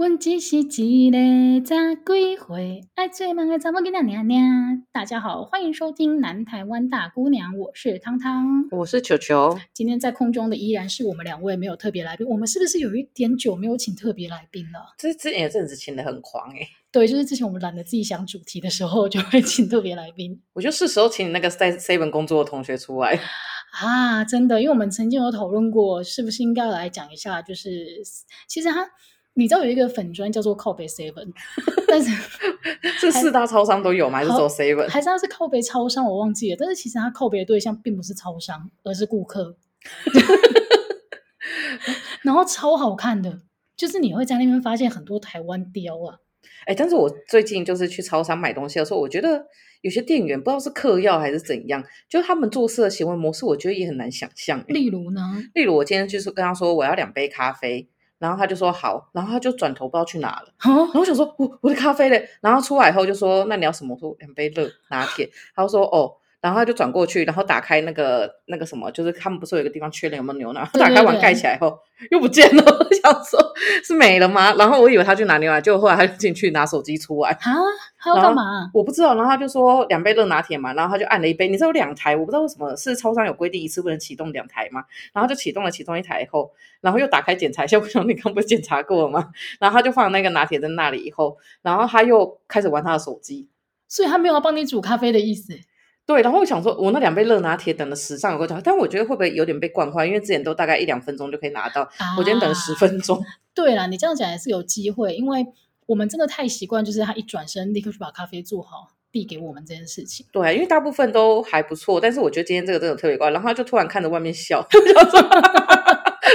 阮只是一个十几岁爱做梦的查某囡仔娘娘。大家好，欢迎收听南台湾大姑娘，我是汤汤，我是球球。今天在空中的依然是我们两位，没有特别来宾。我们是不是有一点久没有请特别来宾了？这之前有阵子请的很狂哎、欸。对，就是之前我们懒得自己想主题的时候，就会请特别来宾。我就是时候请你那个在 Seven 工作的同学出来 啊，真的，因为我们曾经有讨论过，是不是应该来讲一下，就是其实他。你知道有一个粉砖叫做靠北 seven，但是 这四大超商都有吗？还是说 seven？还是它是靠北超商？我忘记了。但是其实它靠北的对象并不是超商，而是顾客。然后超好看的，就是你会在那边发现很多台湾雕啊。哎，但是我最近就是去超商买东西的时候，我觉得有些店员不知道是嗑药还是怎样，就他们做事的行为模式，我觉得也很难想象。例如呢？例如我今天就是跟他说我要两杯咖啡。然后他就说好，然后他就转头不知道去哪了。然后我想说，我我的咖啡嘞？然后出来以后就说，那你要什么？我说两杯热拿铁。他就说哦。然后他就转过去，然后打开那个那个什么，就是他们不是有一个地方缺了有没有牛奶？打开完盖起来后又不见了，我 想说是没了吗？然后我以为他去拿牛奶，结果后来他就进去拿手机出来。啊，他要干嘛？我不知道。然后他就说两杯热拿铁嘛，然后他就按了一杯。你知道有两台，我不知道为什么是超商有规定一次不能启动两台嘛？然后就启动了其中一台以后，然后又打开检查一下，我想你刚不是检查过了吗？然后他就放那个拿铁在那里以后，然后他又开始玩他的手机，所以他没有要帮你煮咖啡的意思。对，然后我想说，我那两杯热拿铁等了时尚有够久，但我觉得会不会有点被惯坏？因为之前都大概一两分钟就可以拿到，啊、我今天等了十分钟。对啦，你这样讲也是有机会，因为我们真的太习惯，就是他一转身立刻去把咖啡做好递给我们这件事情。对，因为大部分都还不错，但是我觉得今天这个真的特别怪。然后他就突然看着外面笑，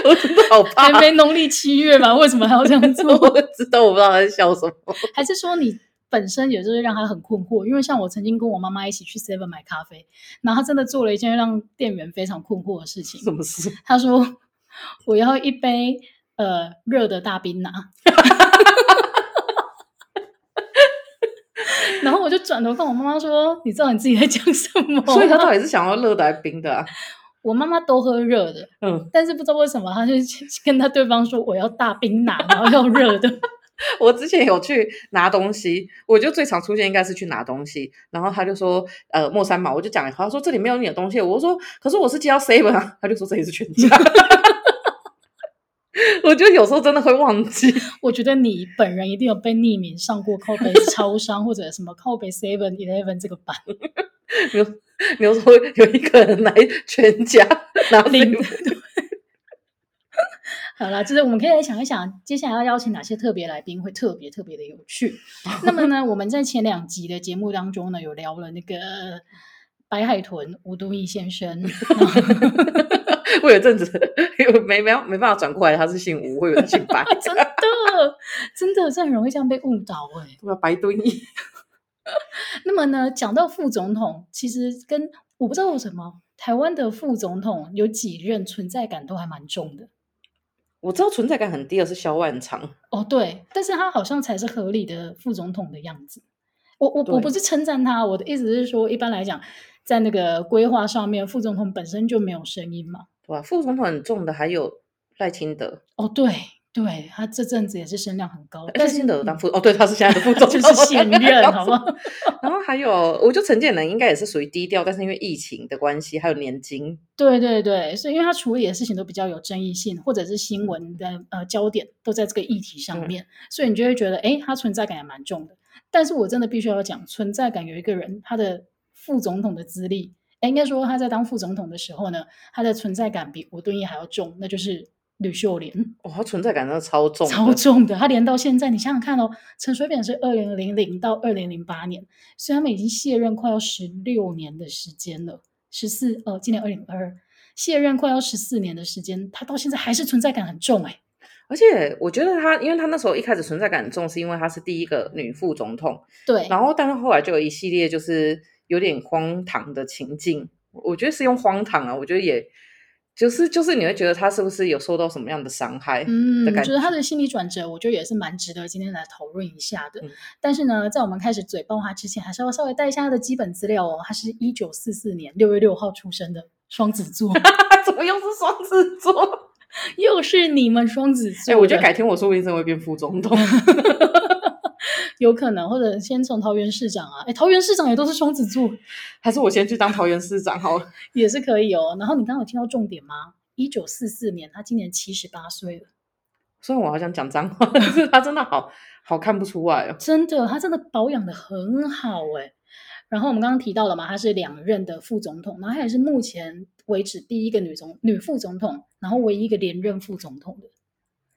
我真的好怕。还没农历七月嘛？为什么还要这样做？我知道，我不知道他在笑什么。还是说你？本身也就是让他很困惑，因为像我曾经跟我妈妈一起去 Seven 买咖啡，然后他真的做了一件让店员非常困惑的事情。什么事？他说：“我要一杯呃热的大冰拿。”然后我就转头跟我妈妈说：“你知道你自己在讲什么？”所以他到底是想要热的还是冰的啊？我妈妈都喝热的，嗯，但是不知道为什么，他就 跟他对方说：“我要大冰拿，然后要热的。” 我之前有去拿东西，我就最常出现应该是去拿东西，然后他就说，呃，莫三毛，我就讲，他说这里没有你的东西，我说，可是我是接到 seven 啊，他就说这里是全家，我觉得有时候真的会忘记。我觉得你本人一定有被匿名上过靠北超商或者什么靠北 seven eleven 这个版，比如比如说有一个人来全家拿零。好了，就是我们可以来想一想，接下来要邀请哪些特别来宾会特别特别的有趣。那么呢，我们在前两集的节目当中呢，有聊了那个白海豚吴敦义先生。我有阵子没没没办法转过来，他是姓吴，会有人姓白。真的，真的，这很容易这样被误导哎、欸。对啊，白敦义。那么呢，讲到副总统，其实跟我不知道为什么，台湾的副总统有几任存在感都还蛮重的。我知道存在感很低的是萧万长哦，对，但是他好像才是合理的副总统的样子。我我我不是称赞他，我的意思是说，一般来讲，在那个规划上面，副总统本身就没有声音嘛，对吧？副总统很重的还有赖清德哦，对。对，他这阵子也是声量很高，但是现在当副哦，对，他是现在的副 总，就是现任，好不好？然后还有，我觉得陈建仁应该也是属于低调，但是因为疫情的关系，还有年金，对对对，所以因为他处理的事情都比较有争议性，或者是新闻的呃焦点都在这个议题上面，嗯、所以你就会觉得，哎，他存在感也蛮重的。但是我真的必须要讲，存在感有一个人，他的副总统的资历，哎，应该说他在当副总统的时候呢，他的存在感比吴敦义还要重，那就是。吕秀莲，哇、存在感真的超重，超重的。她连到现在，你想想看哦，陈水扁是二零零零到二零零八年，所以他们已经卸任快要十六年的时间了，十四呃，今年二零二二，卸任快要十四年的时间，他到现在还是存在感很重哎。而且我觉得他，因为他那时候一开始存在感很重，是因为他是第一个女副总统，对。然后，但是后来就有一系列就是有点荒唐的情境，我觉得是用荒唐啊，我觉得也。就是就是，你会觉得他是不是有受到什么样的伤害？嗯，我觉得他的心理转折，我觉得也是蛮值得今天来讨论一下的。嗯、但是呢，在我们开始嘴爆他之前，还是要稍微带一下他的基本资料哦。他是一九四四年六月六号出生的双子座，怎么又是双子座？又是你们双子座。哎、欸，我觉得改天我说不定会变副总统，有可能，或者先从桃园市长啊，哎、欸，桃园市长也都是双子座，还是我先去当桃园市长好了，也是可以哦。然后你刚刚有听到重点吗？一九四四年，他今年七十八岁了。虽然我好想讲脏话，但是他真的好好看不出来哦，真的，他真的保养的很好哎。然后我们刚刚提到了嘛，他是两任的副总统，然后他也是目前为止第一个女总女副总统，然后唯一一个连任副总统的，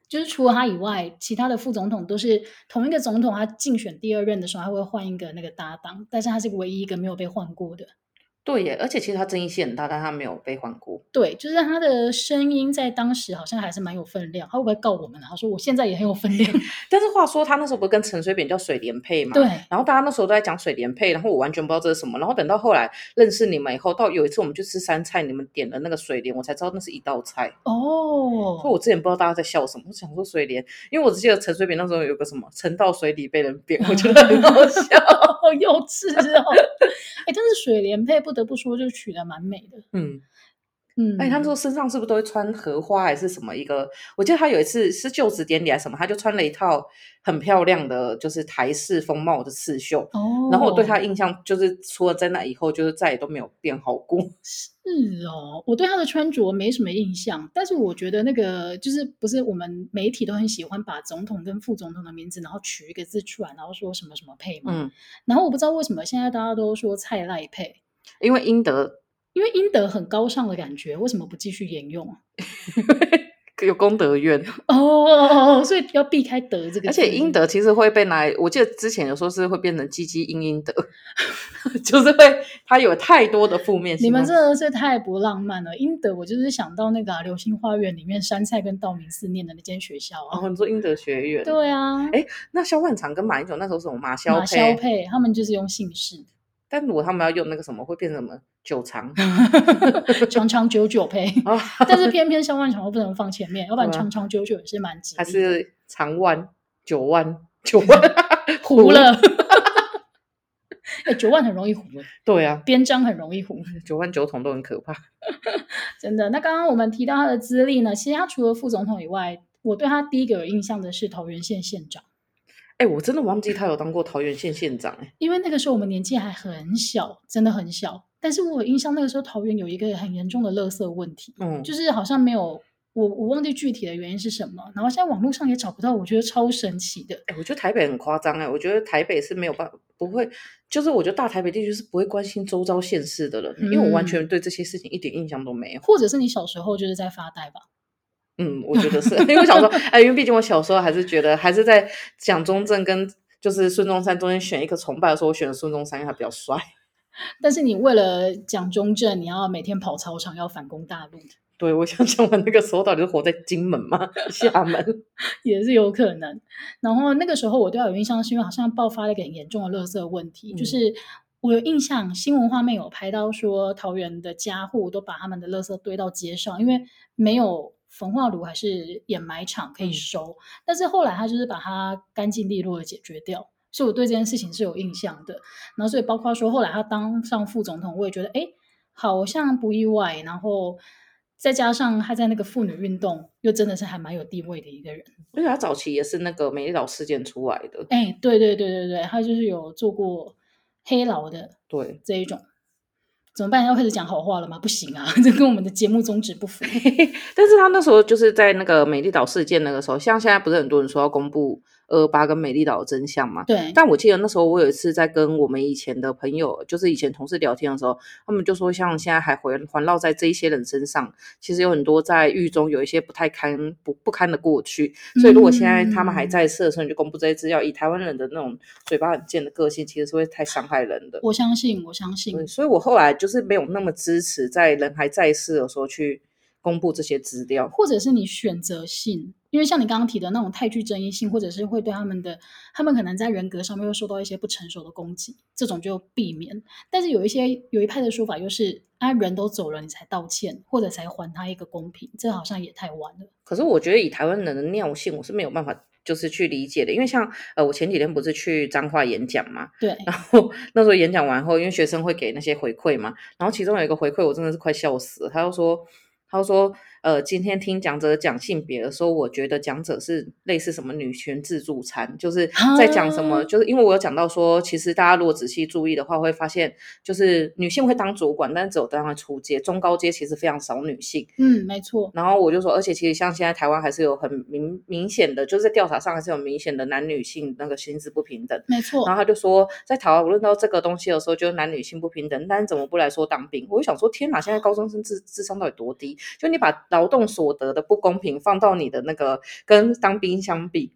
就是除了他以外，其他的副总统都是同一个总统，他竞选第二任的时候，他会换一个那个搭档，但是他是唯一一个没有被换过的。对耶，而且其实他争议性很大，但他没有被换过。对，就是他的声音在当时好像还是蛮有分量。他会不会告我们？他说我现在也很有分量。但是话说，他那时候不是跟陈水扁叫水莲配嘛？对。然后大家那时候都在讲水莲配，然后我完全不知道这是什么。然后等到后来认识你们以后，到有一次我们去吃山菜，你们点了那个水莲，我才知道那是一道菜。哦。所以我之前不知道大家在笑什么，我想说水莲，因为我只记得陈水扁那时候有个什么沉到水里被人扁，我觉得很好笑，好幼稚哦。哎，但是水莲配不得不说，就取得蛮美的。嗯嗯，哎，他们说身上是不是都会穿荷花还是什么一个？我记得他有一次是就职典礼还是什么，他就穿了一套很漂亮的，就是台式风貌的刺绣。哦，然后我对他印象就是，除了在那以后，就是再也都没有变好过。是哦，我对他的穿着没什么印象，但是我觉得那个就是不是我们媒体都很喜欢把总统跟副总统的名字，然后取一个字出来，然后说什么什么配嘛。嗯，然后我不知道为什么现在大家都说蔡赖配，因为英德。因为英德很高尚的感觉，为什么不继续沿用啊？有功德院 哦，所以要避开德这个。而且英德其实会被拿来，我记得之前有说是会变成积积阴阴德，就是会它有太多的负面。你们真的是太不浪漫了。英德，我就是想到那个、啊《流星花园》里面杉菜跟道明寺念的那间学校啊。哦，你说英德学院？对啊。哎，那萧万长跟马英九那时候是什么马萧配？马萧配，他们就是用姓氏。但如果他们要用那个什么，会变成什么九长 长长久久配，但是偏偏上万长又不能放前面，要不然长长久久也是蛮吉利。还是长万九万九万 糊了？哎、欸，九万很容易糊。对啊，边章很容易糊。九万九桶都很可怕，真的。那刚刚我们提到他的资历呢？其实他除了副总统以外，我对他第一个有印象的是桃园县县长。哎、欸，我真的忘记他有当过桃园县县长哎，因为那个时候我们年纪还很小，真的很小。但是我有印象那个时候桃园有一个很严重的垃圾问题，嗯，就是好像没有我我忘记具体的原因是什么。然后现在网络上也找不到，我觉得超神奇的。哎、欸，我觉得台北很夸张哎，我觉得台北是没有办不会，就是我觉得大台北地区是不会关心周遭县市的人、嗯，因为我完全对这些事情一点印象都没有。或者是你小时候就是在发呆吧。嗯，我觉得是 因为我小时候，哎，因为毕竟我小时候还是觉得还是在蒋中正跟就是孙中山中间选一个崇拜的时候，我选了孙中山，因为他比较帅。但是你为了蒋中正，你要每天跑操场，要反攻大陆。对，我想想，我那个时候到底是活在金门吗？厦门也是有可能。然后那个时候我对他有印象，是因为好像爆发了一个很严重的垃圾问题，嗯、就是我有印象，新闻画面有拍到说，桃园的家户都把他们的垃圾堆到街上，因为没有。焚化炉还是掩埋场可以收，嗯，但是后来他就是把它干净利落的解决掉，所以我对这件事情是有印象的。然后所以包括说后来他当上副总统，我也觉得哎，好像不意外。然后再加上他在那个妇女运动，又真的是还蛮有地位的一个人。而且他早期也是那个美丽岛事件出来的，哎，对对对对对，他就是有做过黑劳的，对这一种。怎么办？要开始讲好话了吗？不行啊，这跟我们的节目宗旨不符。但是他那时候就是在那个美丽岛事件那个时候，像现在不是很多人说要公布二二八跟美丽岛的真相嘛？对。但我记得那时候我有一次在跟我们以前的朋友，就是以前同事聊天的时候，他们就说，像现在还环环绕在这一些人身上，其实有很多在狱中有一些不太堪不不堪的过去。所以如果现在他们还在世的时候，你就公布这些资料，以台湾人的那种嘴巴很贱的个性，其实是会太伤害人的。我相信，我相信。所以我后来。就是没有那么支持在人还在世的时候去公布这些资料，或者是你选择性，因为像你刚刚提的那种太具争议性，或者是会对他们的，他们可能在人格上面会受到一些不成熟的攻击，这种就避免。但是有一些有一派的说法，就是啊，人都走了，你才道歉，或者才还他一个公平，这好像也太晚了。可是我觉得以台湾人的尿性，我是没有办法。就是去理解的，因为像呃，我前几天不是去彰化演讲嘛，对，然后那时候演讲完后，因为学生会给那些回馈嘛，然后其中有一个回馈，我真的是快笑死了。他就说，他说，呃，今天听讲者讲性别的时候，我觉得讲者是类似什么女权自助餐，就是在讲什么，就是因为我有讲到说，其实大家如果仔细注意的话，会发现就是女性会当主管，但是只有当在初阶，中高阶其实非常少女性。嗯，没错。然后我就说，而且其实像现在台湾还是有很明明显的，就是在调查上还是有明显的男女性那个薪资不平等。没错。然后他就说，在台湾讨论到这个东西的时候，就是男女性不平等，但是怎么不来说当兵？我就想说，天哪，现在高中生智智商到底多低？就你把劳动所得的不公平放到你的那个跟当兵相比，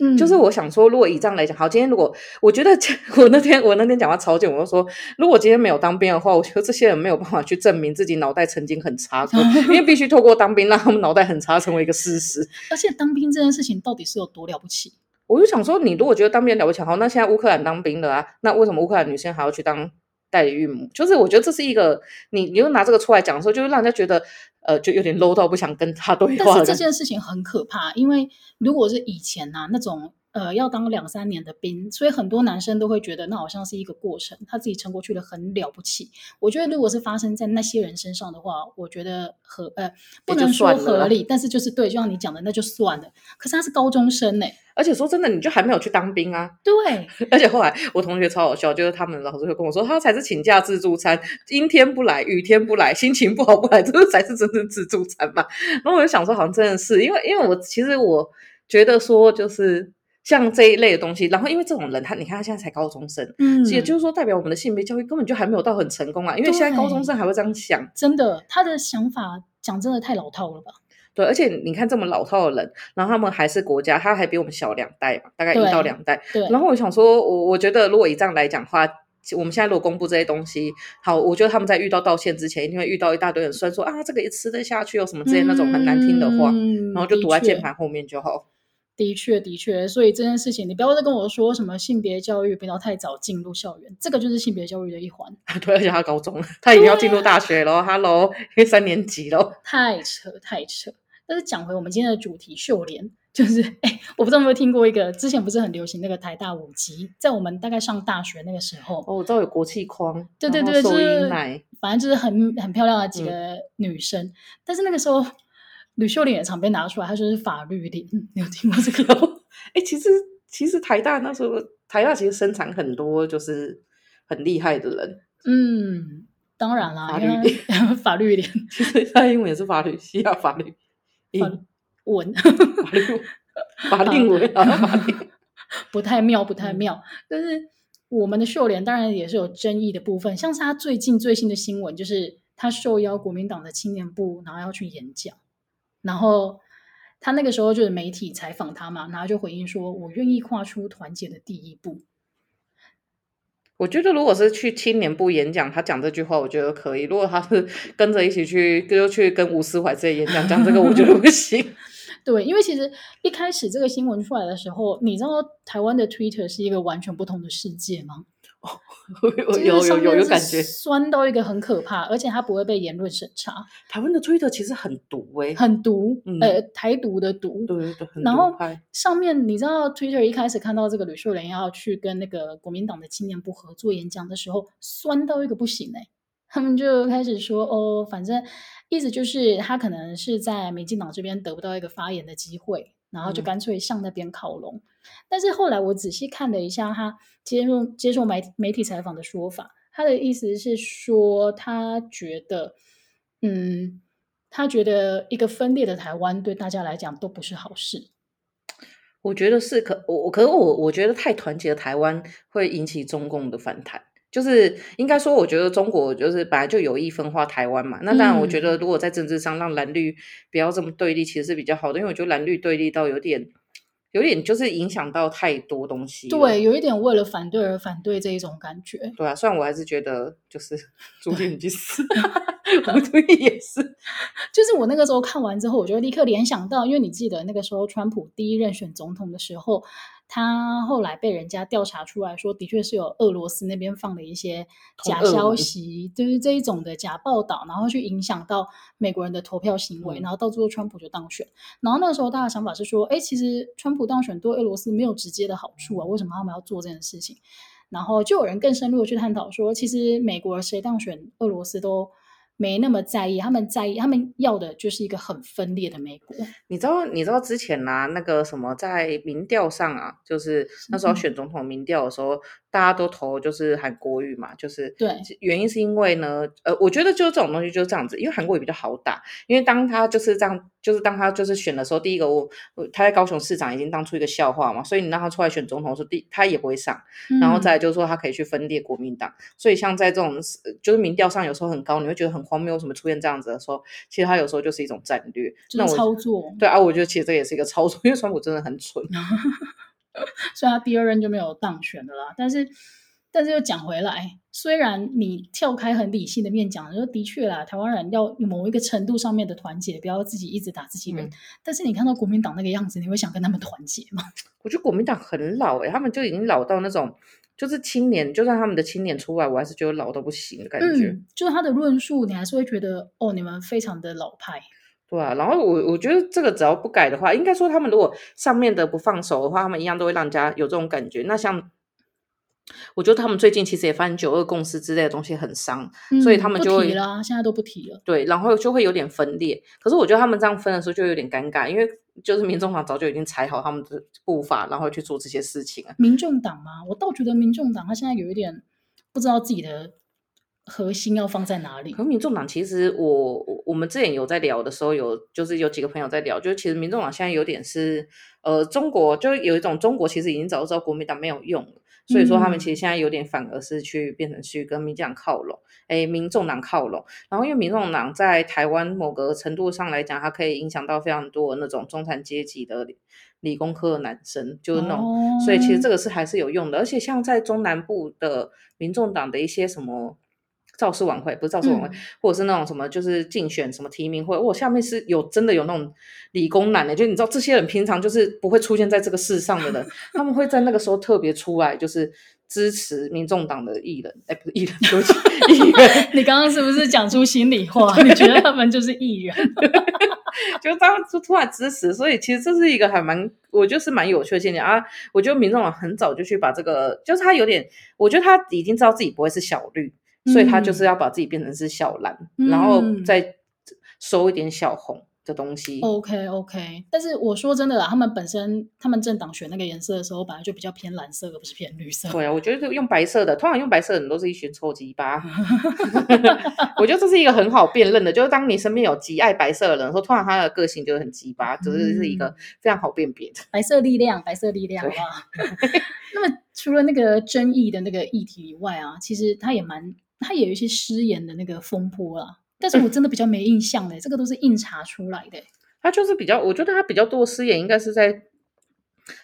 嗯，就是我想说，如果以这样来讲，好，今天如果我觉得 我那天我那天讲话超贱，我就说，如果今天没有当兵的话，我觉得这些人没有办法去证明自己脑袋曾经很差过，因为必须透过当兵让他们脑袋很差成为一个事实。而且当兵这件事情到底是有多了不起？我就想说，你如果觉得当兵了不起，好，那现在乌克兰当兵的啊，那为什么乌克兰女生还要去当？代理孕母，就是我觉得这是一个你，你又拿这个出来讲的时候，就会让人家觉得，呃，就有点 low 到不想跟他 对话。但是这件事情很可怕，因为如果是以前啊那种。呃，要当两三年的兵，所以很多男生都会觉得那好像是一个过程，他自己撑过去了很了不起。我觉得如果是发生在那些人身上的话，我觉得合呃不能说合理，但是就是对，就像你讲的，那就算了。可是他是高中生呢，而且说真的，你就还没有去当兵啊？对。而且后来我同学超好笑，就是他们老师会跟我说，他才是请假自助餐，阴天不来，雨天不来，心情不好不来，这个才是真正自助餐嘛。然后我就想说，好像真的是，因为因为我其实我觉得说就是。像这一类的东西，然后因为这种人，他你看他现在才高中生，嗯，也就是说代表我们的性别教育根本就还没有到很成功啊。因为现在高中生还会这样想，真的，他的想法讲真的太老套了吧？对，而且你看这么老套的人，然后他们还是国家，他还比我们小两代嘛，大概一到两代。对。然后我想说，我我觉得如果以这样来讲的话，我们现在如果公布这些东西，好，我觉得他们在遇到道歉之前，一定会遇到一大堆人酸说啊，这个也吃得下去，有什么之类那种很难听的话，嗯、然后就躲在键盘后面就好。的确，的确，所以这件事情，你不要再跟我说什么性别教育不要太早进入校园，这个就是性别教育的一环。对，而且他高中，他已经要进入大学了。Hello，因为三年级了，太扯，太扯。但是讲回我们今天的主题，秀莲就是，哎，我不知道有没有听过一个，之前不是很流行那个台大五级，在我们大概上大学那个时候，哦，我知道有国际框，对对对，就是反正就是很很漂亮的几个女生，嗯、但是那个时候。吕秀莲也常被拿出来，她说是法律脸，你有听过这个？哎、欸，其实其实台大那时候，台大其实生产很多就是很厉害的人。嗯，当然啦，法律脸，法律脸，其实他英文也是法律系啊，法律文，法律 法律文啊，法律 不太妙，不太妙。嗯、但是我们的秀莲当然也是有争议的部分，像是他最近最新的新闻，就是他受邀国民党的青年部，然后要去演讲。然后他那个时候就是媒体采访他嘛，然后就回应说：“我愿意跨出团结的第一步。”我觉得如果是去青年部演讲，他讲这句话，我觉得可以；如果他是 跟着一起去，就去跟吴思怀这些演讲讲这个，我觉得不行。对，因为其实一开始这个新闻出来的时候，你知道台湾的 Twitter 是一个完全不同的世界吗？哦，有有有有有感觉，酸到一个很可怕，而且它不会被言论审查。台湾的 Twitter 其实很毒诶、欸，很毒，嗯、呃，台独的毒。对对对，然后上面你知道，Twitter 一开始看到这个吕秀莲要去跟那个国民党的青年部合作演讲的时候，酸到一个不行诶、欸，他们就开始说哦，反正意思就是他可能是在民进党这边得不到一个发言的机会。然后就干脆向那边靠拢，嗯、但是后来我仔细看了一下他接受接受媒媒体采访的说法，他的意思是说他觉得，嗯，他觉得一个分裂的台湾对大家来讲都不是好事。我觉得是可我可是我我觉得太团结的台湾会引起中共的反弹。就是应该说，我觉得中国就是本来就有意分化台湾嘛。那当然，我觉得如果在政治上让蓝绿不要这么对立，其实是比较好的。因为我觉得蓝绿对立到有点，有点就是影响到太多东西。对，有一点为了反对而反对这一种感觉。对啊，虽然我还是觉得就是 朱立伦去死，我朱立也是。就是我那个时候看完之后，我就立刻联想到，因为你记得那个时候川普第一任选总统的时候。他后来被人家调查出来说，的确是有俄罗斯那边放的一些假消息，就是这一种的假报道，然后去影响到美国人的投票行为，然后到最后川普就当选。然后那个时候大家的想法是说，哎，其实川普当选对俄罗斯没有直接的好处啊，为什么他们要做这件事情？然后就有人更深入的去探讨说，其实美国谁当选俄罗斯都没那么在意，他们在意，他们要的就是一个很分裂的美国。你知道，你知道之前啊，那个什么，在民调上啊，就是那时候选总统民调的时候，嗯、大家都投就是韩国瑜嘛，就是对，原因是因为呢，呃，我觉得就是这种东西就是这样子，因为韩国瑜比较好打，因为当他就是这样，就是当他就是选的时候，第一个我他在高雄市长已经当出一个笑话嘛，所以你让他出来选总统的时候，第他也不会上，嗯、然后再来就是说他可以去分裂国民党，所以像在这种就是民调上有时候很高，你会觉得很荒谬，为什么出现这样子的时候，其实他有时候就是一种战略，就是操作。对啊，我觉得其实这也是一个操作，因为川普真的很蠢，所以他第二任就没有当选的啦。但是，但是又讲回来，虽然你跳开很理性的面讲，说的确啦，台湾人要某一个程度上面的团结，不要自己一直打自己人。嗯、但是你看到国民党那个样子，你会想跟他们团结吗？我觉得国民党很老诶、欸，他们就已经老到那种。就是青年，就算他们的青年出来，我还是觉得老到不行的感觉。嗯，就是他的论述，你还是会觉得哦，你们非常的老派。对啊，然后我我觉得这个只要不改的话，应该说他们如果上面的不放手的话，他们一样都会让人家有这种感觉。那像。我觉得他们最近其实也发现九二共识之类的东西很伤，嗯、所以他们就提了，现在都不提了。对，然后就会有点分裂。可是我觉得他们这样分的时候就有点尴尬，因为就是民众党早就已经踩好他们的步伐，然后去做这些事情啊。民众党吗？我倒觉得民众党他现在有一点不知道自己的核心要放在哪里。可是民众党其实我我们之前有在聊的时候，有就是有几个朋友在聊，就是其实民众党现在有点是呃中国就有一种中国其实已经早就知道国民党没有用了。所以说，他们其实现在有点反而是去变成去跟民进党靠拢，哎，民众党靠拢。然后，因为民众党在台湾某个程度上来讲，它可以影响到非常多那种中产阶级的理工科的男生，就是那种。哦、所以，其实这个是还是有用的。而且，像在中南部的民众党的一些什么。造势晚会不是造势晚会，嗯、或者是那种什么，就是竞选什么提名会，我下面是有真的有那种理工男的，就你知道这些人平常就是不会出现在这个世上的人，他们会在那个时候特别出来，就是支持民众党的艺人，哎，不是艺人，对不起，艺人。你刚刚是不是讲出心里话？你觉得他们就是艺人？就他们就突然支持，所以其实这是一个还蛮，我觉得是蛮有趣的现象啊。我觉得民众党很早就去把这个，就是他有点，我觉得他已经知道自己不会是小绿。所以他就是要把自己变成是小蓝，嗯、然后再收一点小红的东西。OK OK，但是我说真的啦，他们本身他们政党选那个颜色的时候，本来就比较偏蓝色，而不是偏绿色。对啊，我觉得用白色的，通常用白色的人都是一群臭鸡巴。我觉得这是一个很好辨认的，就是当你身边有极爱白色的人说，通常他的个性就是很鸡巴，只、就是是一个非常好辨别的。白色力量，白色力量，对好不好？那么除了那个争议的那个议题以外啊，其实他也蛮。他也有一些失言的那个风波啦，但是我真的比较没印象的，嗯、这个都是硬查出来的。他就是比较，我觉得他比较多的失言应该是在，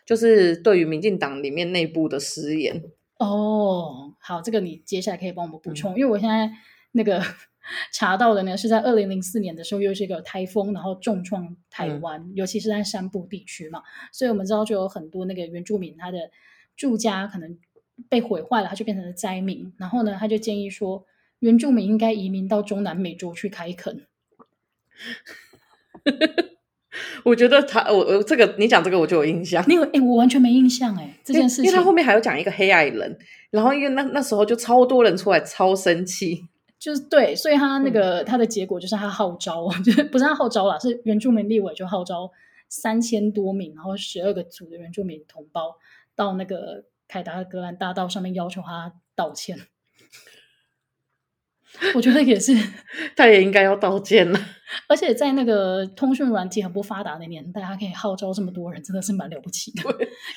就是对于民进党里面内部的失言。哦，好，这个你接下来可以帮我们补充，嗯、因为我现在那个查到的呢是在二零零四年的时候，又是一个台风，然后重创台湾，嗯、尤其是在山部地区嘛，所以我们知道就有很多那个原住民他的住家可能。被毁坏了，他就变成了灾民。然后呢，他就建议说，原住民应该移民到中南美洲去开垦。我觉得他，我我这个你讲这个我就有印象。你有哎，我完全没印象哎，这件事情。因为他后面还有讲一个黑矮人，然后因为那那时候就超多人出来超生气，就是对，所以他那个、嗯、他的结果就是他号召，就是不是他号召啦，是原住民立委就号召三千多名，然后十二个组的原住民同胞到那个。凯达格兰大道上面要求他道歉，我觉得也是，他也应该要道歉了。而且在那个通讯软体很不发达的年代，他可以号召这么多人，真的是蛮了不起的。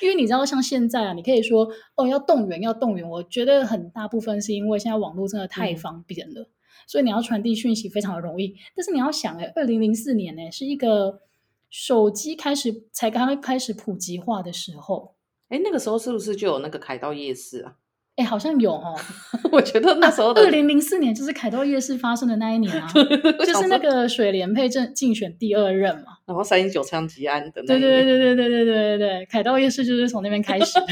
因为你知道，像现在啊，你可以说哦，要动员，要动员。我觉得很大部分是因为现在网络真的太方便了，嗯、所以你要传递讯息非常的容易。但是你要想，哎，二零零四年呢，是一个手机开始才刚刚开始普及化的时候。哎，那个时候是不是就有那个凯道夜市啊？哎，好像有哦。我觉得那时候二零零四年就是凯道夜市发生的那一年啊，就是那个水莲配正竞选第二任嘛。然后三一九枪击案的那。对对对对对对对对对，凯道夜市就是从那边开始的，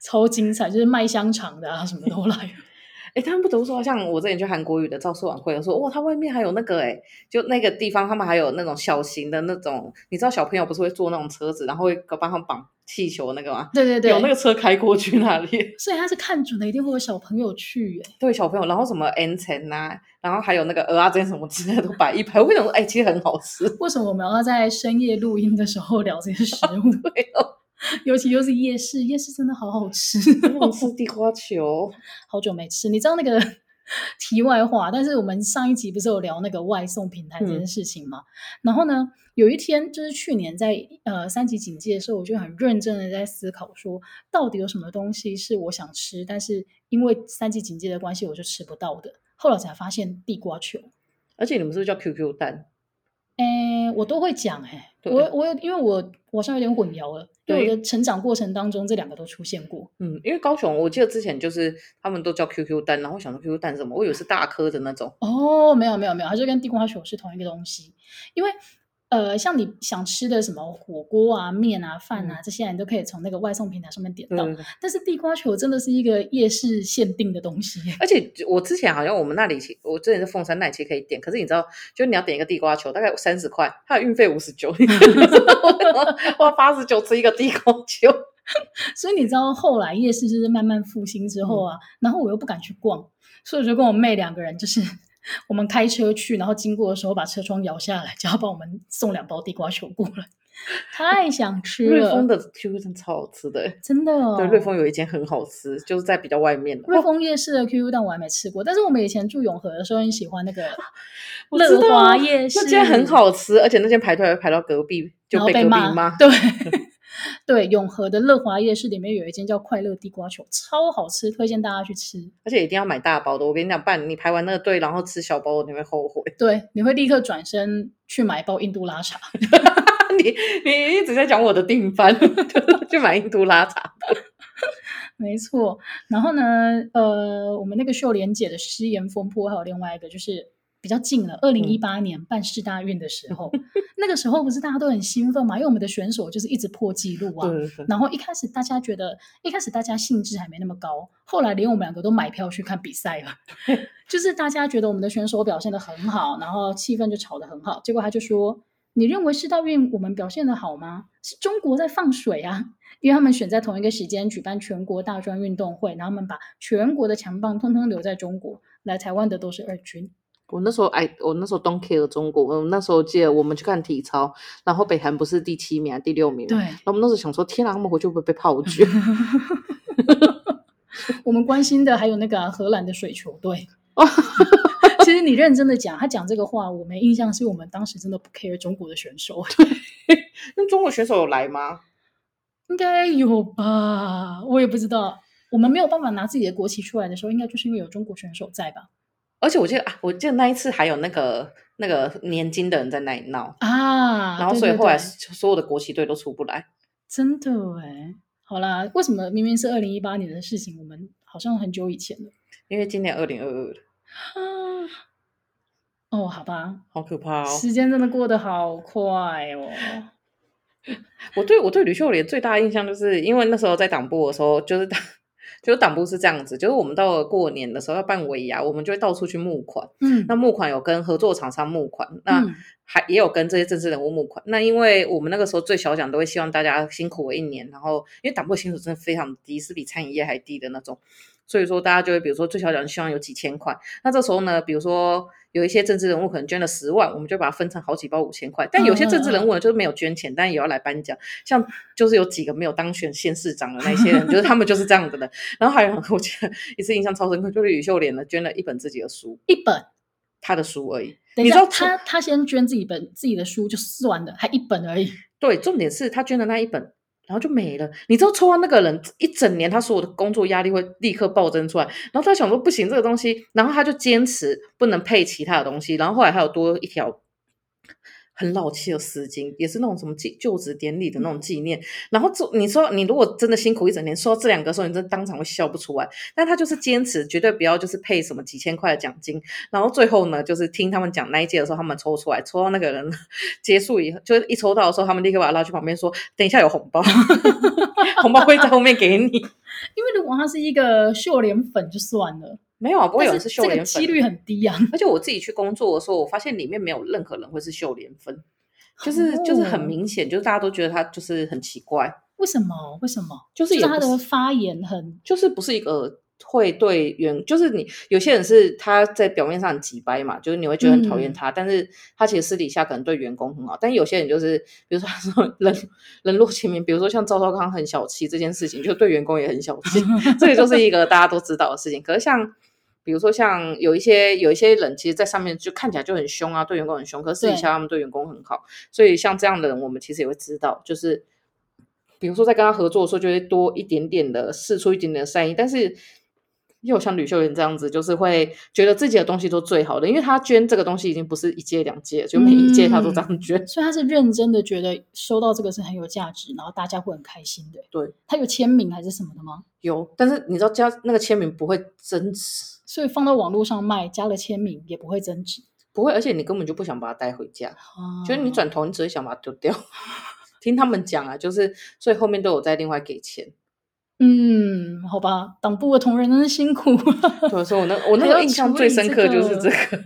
超精彩，就是卖香肠的啊，什么都来。哎，他们不都说，像我之前去韩国语的造势晚会，我说哇，他外面还有那个哎，就那个地方，他们还有那种小型的那种，你知道小朋友不是会坐那种车子，然后会帮他们绑气球那个吗？对对对，有那个车开过去那里，所以他是看准了，一定会有小朋友去哎。对，小朋友，然后什么 N 层啊，然后还有那个鹅啊这些什么之类的都摆一排。我跟你说，哎，其实很好吃。为什么我们要在深夜录音的时候聊这些食物？对哦。尤其又是夜市，夜市真的好好吃，好吃地瓜球，好久没吃。你知道那个 题外话，但是我们上一集不是有聊那个外送平台这件事情吗？嗯、然后呢，有一天就是去年在呃三级警戒的时候，我就很认真的在思考说，到底有什么东西是我想吃，但是因为三级警戒的关系，我就吃不到的。后来才发现地瓜球，而且你们是不是叫 QQ 蛋？诶，我都会讲哎，我我有，因为我我好像有点混淆了，因为我的成长过程当中这两个都出现过。嗯，因为高雄，我记得之前就是他们都叫 QQ 蛋，然后我想说 QQ 蛋是什么？我以为是大颗的那种。哦，没有没有没有，它就跟地瓜球是同一个东西，因为。呃，像你想吃的什么火锅啊、面啊、饭啊，这些你都可以从那个外送平台上面点到。嗯、但是地瓜球真的是一个夜市限定的东西。而且我之前好像我们那里，我之前是凤山那里其实可以点，可是你知道，就你要点一个地瓜球，大概三十块，它的运费五十九，花八十九吃一个地瓜球。所以你知道后来夜市就是慢慢复兴之后啊，嗯、然后我又不敢去逛，所以我就跟我妹两个人就是。我们开车去，然后经过的时候把车窗摇下来，叫他帮我们送两包地瓜球过来。太想吃了！瑞丰的 QQ 蛋超好吃的，真的哦。对，瑞丰有一间很好吃，就是在比较外面的。瑞丰夜市的 QQ 蛋我还没吃过，但是我们以前住永和的时候很喜欢那个 乐华夜市，那间很好吃，而且那间排队还排到隔壁，就被隔壁骂。对。对，永和的乐华夜市里面有一间叫快乐地瓜球，超好吃，推荐大家去吃。而且一定要买大包的，我跟你讲，不然你排完那个队，然后吃小包，你会后悔。对，你会立刻转身去买一包印度拉茶。你你一直在讲我的定番，去买印度拉茶。没错。然后呢，呃，我们那个秀莲姐的失言风波，还有另外一个就是。比较近了，二零一八年办世大运的时候，嗯、那个时候不是大家都很兴奋嘛？因为我们的选手就是一直破纪录啊。对对对。然后一开始大家觉得，一开始大家兴致还没那么高，后来连我们两个都买票去看比赛了。就是大家觉得我们的选手表现的很好，然后气氛就炒得很好。结果他就说：“你认为世大运我们表现得好吗？是中国在放水啊！因为他们选在同一个时间举办全国大专运动会，然后他们把全国的强棒通通留在中国，来台湾的都是二军。”我那时候哎，我那时候 don't care 中国。我那时候记得我们去看体操，然后北韩不是第七名啊，第六名。对。然后我们那时候想说，天哪，他们回去会不会被 炮 击？我们关心的还有那个、啊、荷兰的水球队。其实你认真的讲，他讲这个话，我没印象，是我们当时真的不 care 中国的选手。对那中国选手有来吗？应该有吧，我也不知道。我们没有办法拿自己的国旗出来的时候，应该就是因为有中国选手在吧？而且我记得啊，我记得那一次还有那个那个年金的人在那里闹啊，然后所以后来所有的国旗队都出不来，真的哎。好啦，为什么明明是二零一八年的事情，我们好像很久以前了？因为今年二零二二了。啊，哦，好吧，好可怕哦，时间真的过得好快哦。我对我对吕秀莲最大的印象就是因为那时候在党部的时候，就是 就是党部是这样子，就是我们到了过年的时候要办尾牙，我们就会到处去募款。嗯，那募款有跟合作厂商募款，那还也有跟这些政治人物募款。那因为我们那个时候最小奖都会希望大家辛苦了一年，然后因为党部的薪水真的非常低，是比餐饮业还低的那种。所以说，大家就会比如说最小奖希望有几千块，那这时候呢，比如说有一些政治人物可能捐了十万，我们就把它分成好几包五千块。但有些政治人物呢，就是没有捐钱，但也要来颁奖。像就是有几个没有当选县市长的那些人，就是他们就是这样子的。然后还有我记得一次印象超深刻，就是吕秀莲呢捐了一本自己的书，一本他的书而已。你知道他他先捐自己本自己的书就算了，还一本而已。对，重点是他捐的那一本。然后就没了，你知道抽完那个人一整年，他说我的工作压力会立刻暴增出来。然后他想说不行，这个东西，然后他就坚持不能配其他的东西。然后后来还有多一条。很老气的丝巾，也是那种什么就职典礼的那种纪念。嗯、然后做你说，你如果真的辛苦一整年，说到这两个时候，你真的当场会笑不出来。但他就是坚持，绝对不要就是配什么几千块的奖金。然后最后呢，就是听他们讲那一届的时候，他们抽出来，抽到那个人 结束以后，就是一抽到的时候，他们立刻把他拉去旁边说：“等一下有红包，红包会在后面给你。”因为如果他是一个秀脸粉就算了，没有啊，不会有人是秀莲粉，几率很低啊。而且我自己去工作的时候，我发现里面没有任何人会是秀莲粉，就是、哦、就是很明显，就是大家都觉得他就是很奇怪。为什么？为什么？就是，是他的发言很，就是不是一个。会对员就是你有些人是他在表面上很急掰嘛，就是你会觉得很讨厌他，嗯、但是他其实私底下可能对员工很好。但有些人就是，比如说他说冷冷落前面，比如说像赵少康很小气这件事情，就对员工也很小气，这个就是一个大家都知道的事情。可是像比如说像有一些有一些人，其实，在上面就看起来就很凶啊，对员工很凶，可是私底下他们对员工很好。所以像这样的人，我们其实也会知道，就是比如说在跟他合作的时候，就会多一点点的试出一点点的善意，但是。又像吕秀莲这样子，就是会觉得自己的东西都最好的，因为他捐这个东西已经不是一届两届，就每一届他都这样捐，嗯，所以他是认真的觉得收到这个是很有价值，然后大家会很开心的。对，他有签名还是什么的吗？有，但是你知道加那个签名不会增值，所以放到网络上卖，加了签名也不会增值，不会，而且你根本就不想把它带回家，就是你转头你只会想把它丢掉。听他们讲啊，就是所以后面都有再另外给钱。嗯，好吧，党部的同仁真是辛苦。所以说我那我那个印象最深刻就是这个。这个、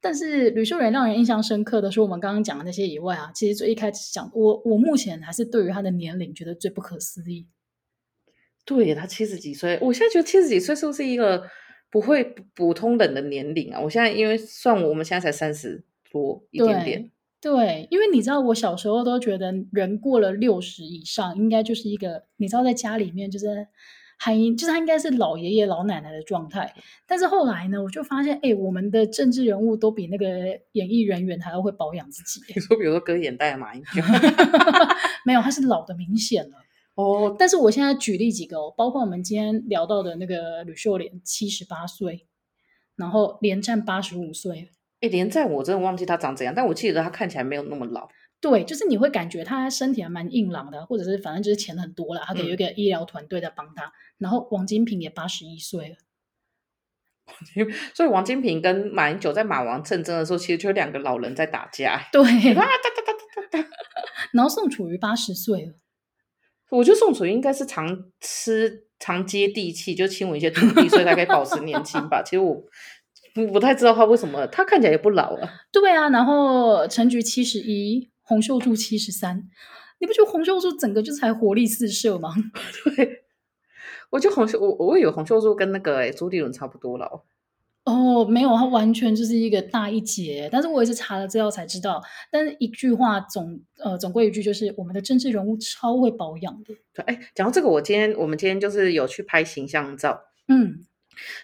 但是吕秀莲让人印象深刻的是我们刚刚讲的那些以外啊，其实最一开始讲我我目前还是对于他的年龄觉得最不可思议。对，他七十几岁，我现在觉得七十几岁是不是一个不会普通人的年龄啊？我现在因为算我们现在才三十多一点点。对，因为你知道，我小时候都觉得人过了六十以上，应该就是一个你知道，在家里面就是还就是他应该是老爷爷老奶奶的状态。但是后来呢，我就发现，哎，我们的政治人物都比那个演艺人员还要会保养自己。你说，比如说割眼袋的马英九，没有，他是老的明显了。哦，但是我现在举例几个哦，包括我们今天聊到的那个吕秀莲，七十八岁，然后连战八十五岁。哎，连战我真的忘记他长怎样，但我记得他看起来没有那么老。对，就是你会感觉他身体还蛮硬朗的，或者是反正就是钱很多了，他可以有一个医疗团队在帮他。嗯、然后王金平也八十一岁了，所以王金平跟马英九在马王战争的时候，其实就有两个老人在打架。对，然后宋楚瑜八十岁了，我觉得宋楚瑜应该是常吃、常接地气，就亲吻一些土地，所以他可以保持年轻吧。其实我。不不太知道他为什么，他看起来也不老啊。对啊，然后陈菊七十一，洪秀柱七十三，你不觉得洪秀柱整个就是还活力四射吗？对，我觉得洪秀，我我以为洪秀柱跟那个诶朱立伦差不多老。哦，没有，他完全就是一个大一截。但是我也是查了资料才知道。但是一句话总呃总归一句就是，我们的政治人物超会保养的。对，哎，讲到这个，我今天我们今天就是有去拍形象照，嗯。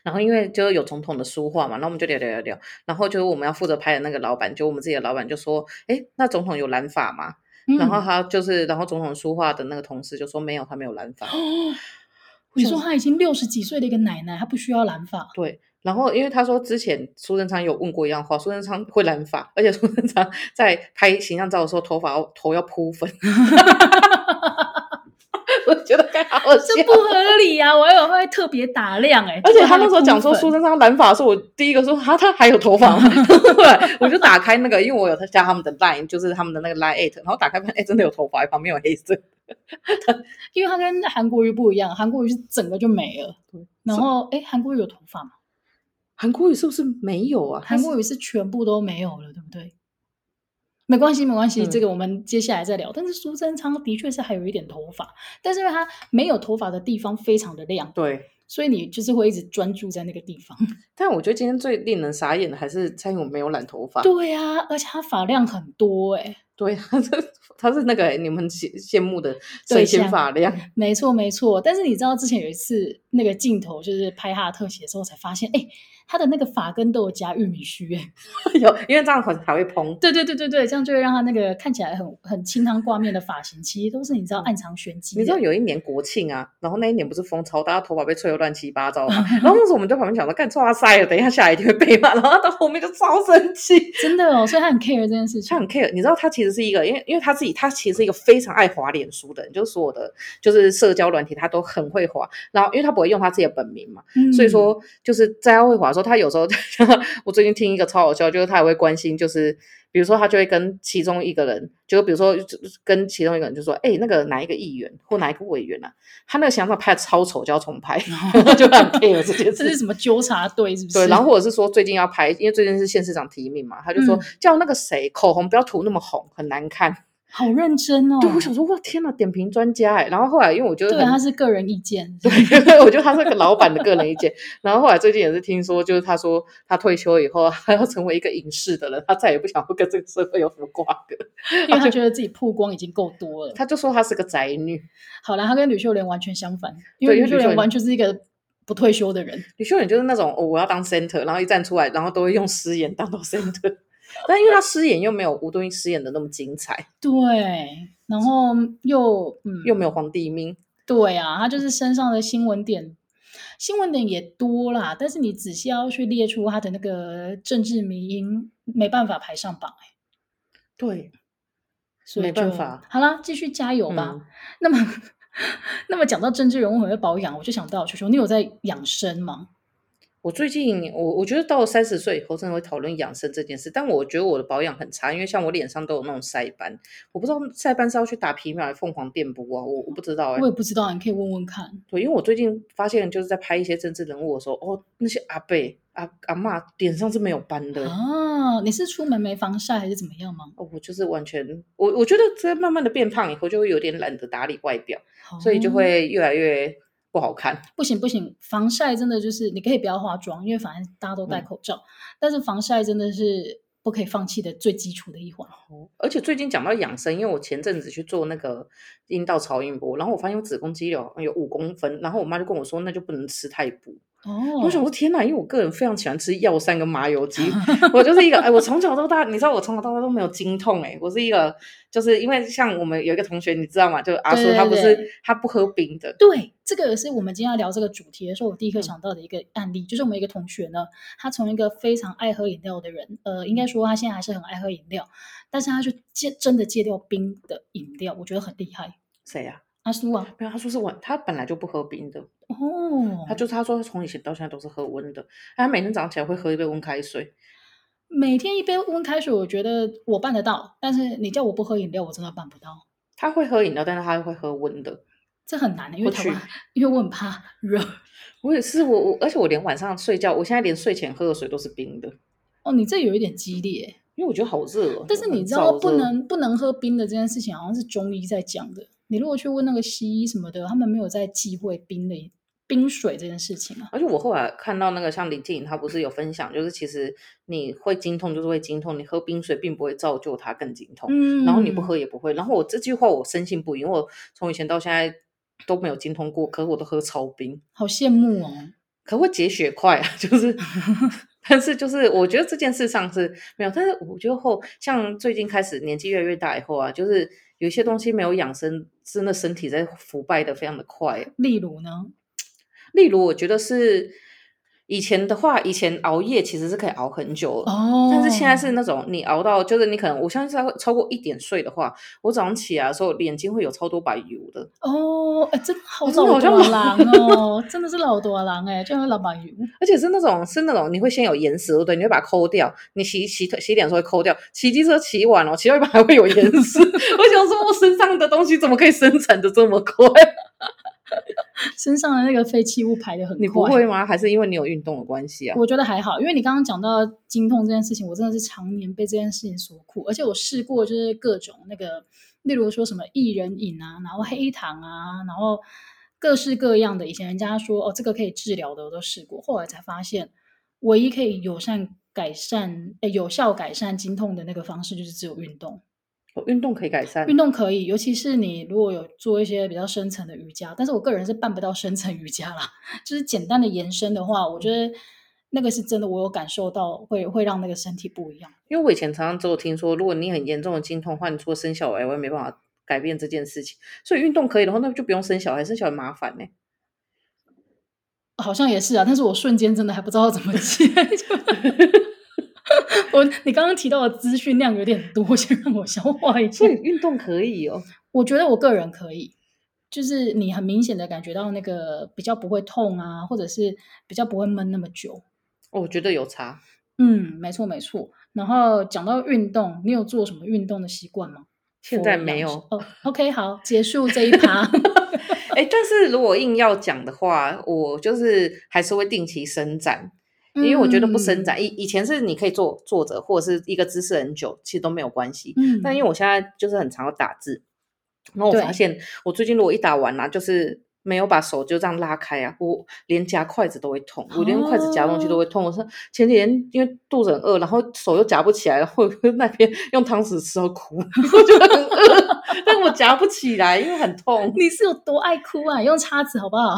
然后因为就是有总统的书画嘛，那我们就聊聊聊聊。然后就是我们要负责拍的那个老板，就我们自己的老板就说：“哎，那总统有染发吗？”嗯、然后他就是，然后总统书画的那个同事就说：“没有，他没有染发。哦”你说他已经六十几岁的一个奶奶，他不需要染发？对。然后因为他说之前苏贞昌有问过一样话，苏贞昌会染发，而且苏贞昌 在拍形象照的时候头发要头要铺粉。我 觉得该好好笑，这不合理啊！我以为会特别打量哎、欸，而且他那时候讲说苏贞昌染发的时候，我第一个说他他还有头发吗？对，我就打开那个，因为我有他加他们的 line，就是他们的那个 line eight，然后打开发现哎，真的有头发，旁边有黑色。因为他跟韩国瑜不一样，韩国瑜是整个就没了。然后哎，韩国瑜有头发吗？韩国瑜是不是没有啊？韩国瑜是全部都没有了，对不对？没关系，没关系，嗯、这个我们接下来再聊。但是苏贞昌的确是还有一点头发，但是因为他没有头发的地方非常的亮，对，所以你就是会一直专注在那个地方。但我觉得今天最令人傻眼的还是蔡英文没有染头发。对啊，而且他发量很多哎、欸。对，他是他是那个你们羡羡慕的水仙发量。没错没错，但是你知道之前有一次那个镜头就是拍他的特写的时候，才发现哎。他的那个发根都有加玉米须，有，因为这样很才会蓬。对对对对对，这样就会让他那个看起来很很清汤挂面的发型，其实都是你知道暗藏玄机。你知道有一年国庆啊，然后那一年不是风超大，头发被吹得乱七八糟嘛，然后那时候我们在旁边讲说，干哇塞了，等一下下来一定会被骂，然后他到后面就超生气，真的哦，所以他很 care 这件事情，他很 care。你知道他其实是一个，因为因为他自己，他其实是一个非常爱滑脸书的人，就是所有的就是社交软体他都很会滑，然后因为他不会用他自己的本名嘛，嗯、所以说就是在他会滑的时候。候他有时候，我最近听一个超好笑，就是他也会关心，就是比如说他就会跟其中一个人，就比如说跟其中一个人就说，哎，那个哪一个议员或哪一个委员啊，他那个想法拍的超丑，就要重拍，就很 care 这件事。这是什么纠察队是不是？对，然后或者是说最近要拍，因为最近是县市长提名嘛，他就说、嗯、叫那个谁口红不要涂那么红，很难看。好认真哦！对，我想说，哇，天哪，点评专家哎。然后后来，因为我觉得，对，他是个人意见。对，我觉得他是个老板的个人意见。然后后来最近也是听说，就是他说他退休以后，他要成为一个影视的人，他再也不想会跟这个社会有什么瓜葛，因为他觉得自己曝光已经够多了。他就说他是个宅女。好了，他跟吕秀莲完全相反，因为吕秀莲完全是一个不退休的人。吕秀莲就是那种，哦，我要当 center，然后一站出来，然后都会用 失言当到 center。但因为他失言又没有吴敦义失言的那么精彩，对，然后又嗯又没有皇帝命，对啊，他就是身上的新闻点，新闻点也多啦，但是你仔细要去列出他的那个政治迷因，没办法排上榜哎，对，所以没办法，好啦，继续加油吧。嗯、那么，那么讲到政治人物会保养，我就想到球球，你有在养生吗？我最近，我我觉得到了三十岁以后，真的会讨论养生这件事。但我觉得我的保养很差，因为像我脸上都有那种晒斑，我不知道晒斑是要去打皮秒还是凤凰电波啊？我我不知道哎、欸，我也不知道，你可以问问看。对，因为我最近发现，就是在拍一些政治人物的时候，哦，那些阿伯阿阿妈脸上是没有斑的啊。你是出门没防晒还是怎么样吗？哦，我就是完全，我我觉得在慢慢的变胖以后，就会有点懒得打理外表，哦、所以就会越来越。不好看，不行不行，防晒真的就是你可以不要化妆，因为反正大家都戴口罩。嗯、但是防晒真的是不可以放弃的最基础的一环。而且最近讲到养生，因为我前阵子去做那个阴道超音波，然后我发现我子宫肌瘤有五公分，然后我妈就跟我说，那就不能吃太补。哦，我想说天哪，因为我个人非常喜欢吃药膳跟麻油鸡，我就是一个哎，我从小到大，你知道我从小到大都没有经痛哎，我是一个就是因为像我们有一个同学，你知道吗？就阿叔他不是他不喝冰的。对，这个也是我们今天要聊这个主题的时候，我第一个想到的一个案例，嗯、就是我们一个同学呢，他从一个非常爱喝饮料的人，呃，应该说他现在还是很爱喝饮料，但是他就戒真的戒掉冰的饮料，我觉得很厉害。谁呀、啊？阿苏啊，没有，他说是温，他本来就不喝冰的哦。他就是他说他从以前到现在都是喝温的，他每天早上起来会喝一杯温开水。每天一杯温开水，我觉得我办得到，但是你叫我不喝饮料，我真的办不到。他会喝饮料，但是他会喝温的，这很难的，因为他因为我很怕热。我也是，我我而且我连晚上睡觉，我现在连睡前喝的水都是冰的。哦，你这有一点激烈，因为我觉得好热哦。但是你知道不能不能喝冰的这件事情，好像是中医在讲的。你如果去问那个西医什么的，他们没有在忌讳冰的冰水这件事情啊。而且我后来看到那个像林静颖，她不是有分享，就是其实你会经痛就是会经痛，你喝冰水并不会造就它更经痛，嗯，然后你不喝也不会。然后我这句话我深信不疑，因为我从以前到现在都没有经痛过，可是我都喝超冰，好羡慕哦。可会解血块啊，就是，但是就是我觉得这件事上是没有，但是我觉得后像最近开始年纪越来越大以后啊，就是。有些东西没有养生，真的身体在腐败的非常的快。例如呢？例如，我觉得是以前的话，以前熬夜其实是可以熬很久的哦。但是现在是那种你熬到，就是你可能，我相信在超过一点睡的话，我早上起来的时候，眼睛会有超多白油的哦。哎，真的好老多狼哦，真的是老多狼哎，就有老白油，而且是那种是那种你会先有眼屎，对，你会把它抠掉。你洗洗洗脸的时候会抠掉，骑机车骑完了，骑到一半还会有眼屎。我想说，我身上的东西怎么可以生产的这么快？身上的那个废弃物排的很快，你不会吗？还是因为你有运动的关系啊？我觉得还好，因为你刚刚讲到经痛这件事情，我真的是常年被这件事情所苦，而且我试过就是各种那个，例如说什么薏仁饮啊，然后黑糖啊，然后各式各样的，以前人家说哦这个可以治疗的，我都试过，后来才发现，唯一可以友善改善、诶有效改善经痛的那个方式，就是只有运动。运动可以改善，运动可以，尤其是你如果有做一些比较深层的瑜伽，但是我个人是办不到深层瑜伽啦，就是简单的延伸的话，我觉得那个是真的，我有感受到会会让那个身体不一样。因为我以前常常只有听说，如果你很严重的经痛的话，你除了生小孩，我也没办法改变这件事情。所以运动可以的话，那就不用生小孩，生小孩麻烦呢。好像也是啊，但是我瞬间真的还不知道怎么 接。我你刚刚提到的资讯量有点多，先让我消化一下。所以运动可以哦，我觉得我个人可以，就是你很明显的感觉到那个比较不会痛啊，或者是比较不会闷那么久。我觉得有差。嗯，没错没错。然后讲到运动，你有做什么运动的习惯吗？现在没有。哦，OK，好，结束这一趴。哎，但是如果硬要讲的话，我就是还是会定期伸展。因为我觉得不伸展，以、嗯、以前是你可以坐坐着或者是一个姿势很久，其实都没有关系。嗯，但因为我现在就是很常要打字，然后我发现我最近如果一打完啊，就是没有把手就这样拉开啊，我连夹筷子都会痛，我连筷子夹东西都会痛。哦、我说前几天因为肚子很饿，然后手又夹不起来，然后那边用汤匙吃到哭，我觉得很饿，但我夹不起来，因为很痛。你是有多爱哭啊？用叉子好不好？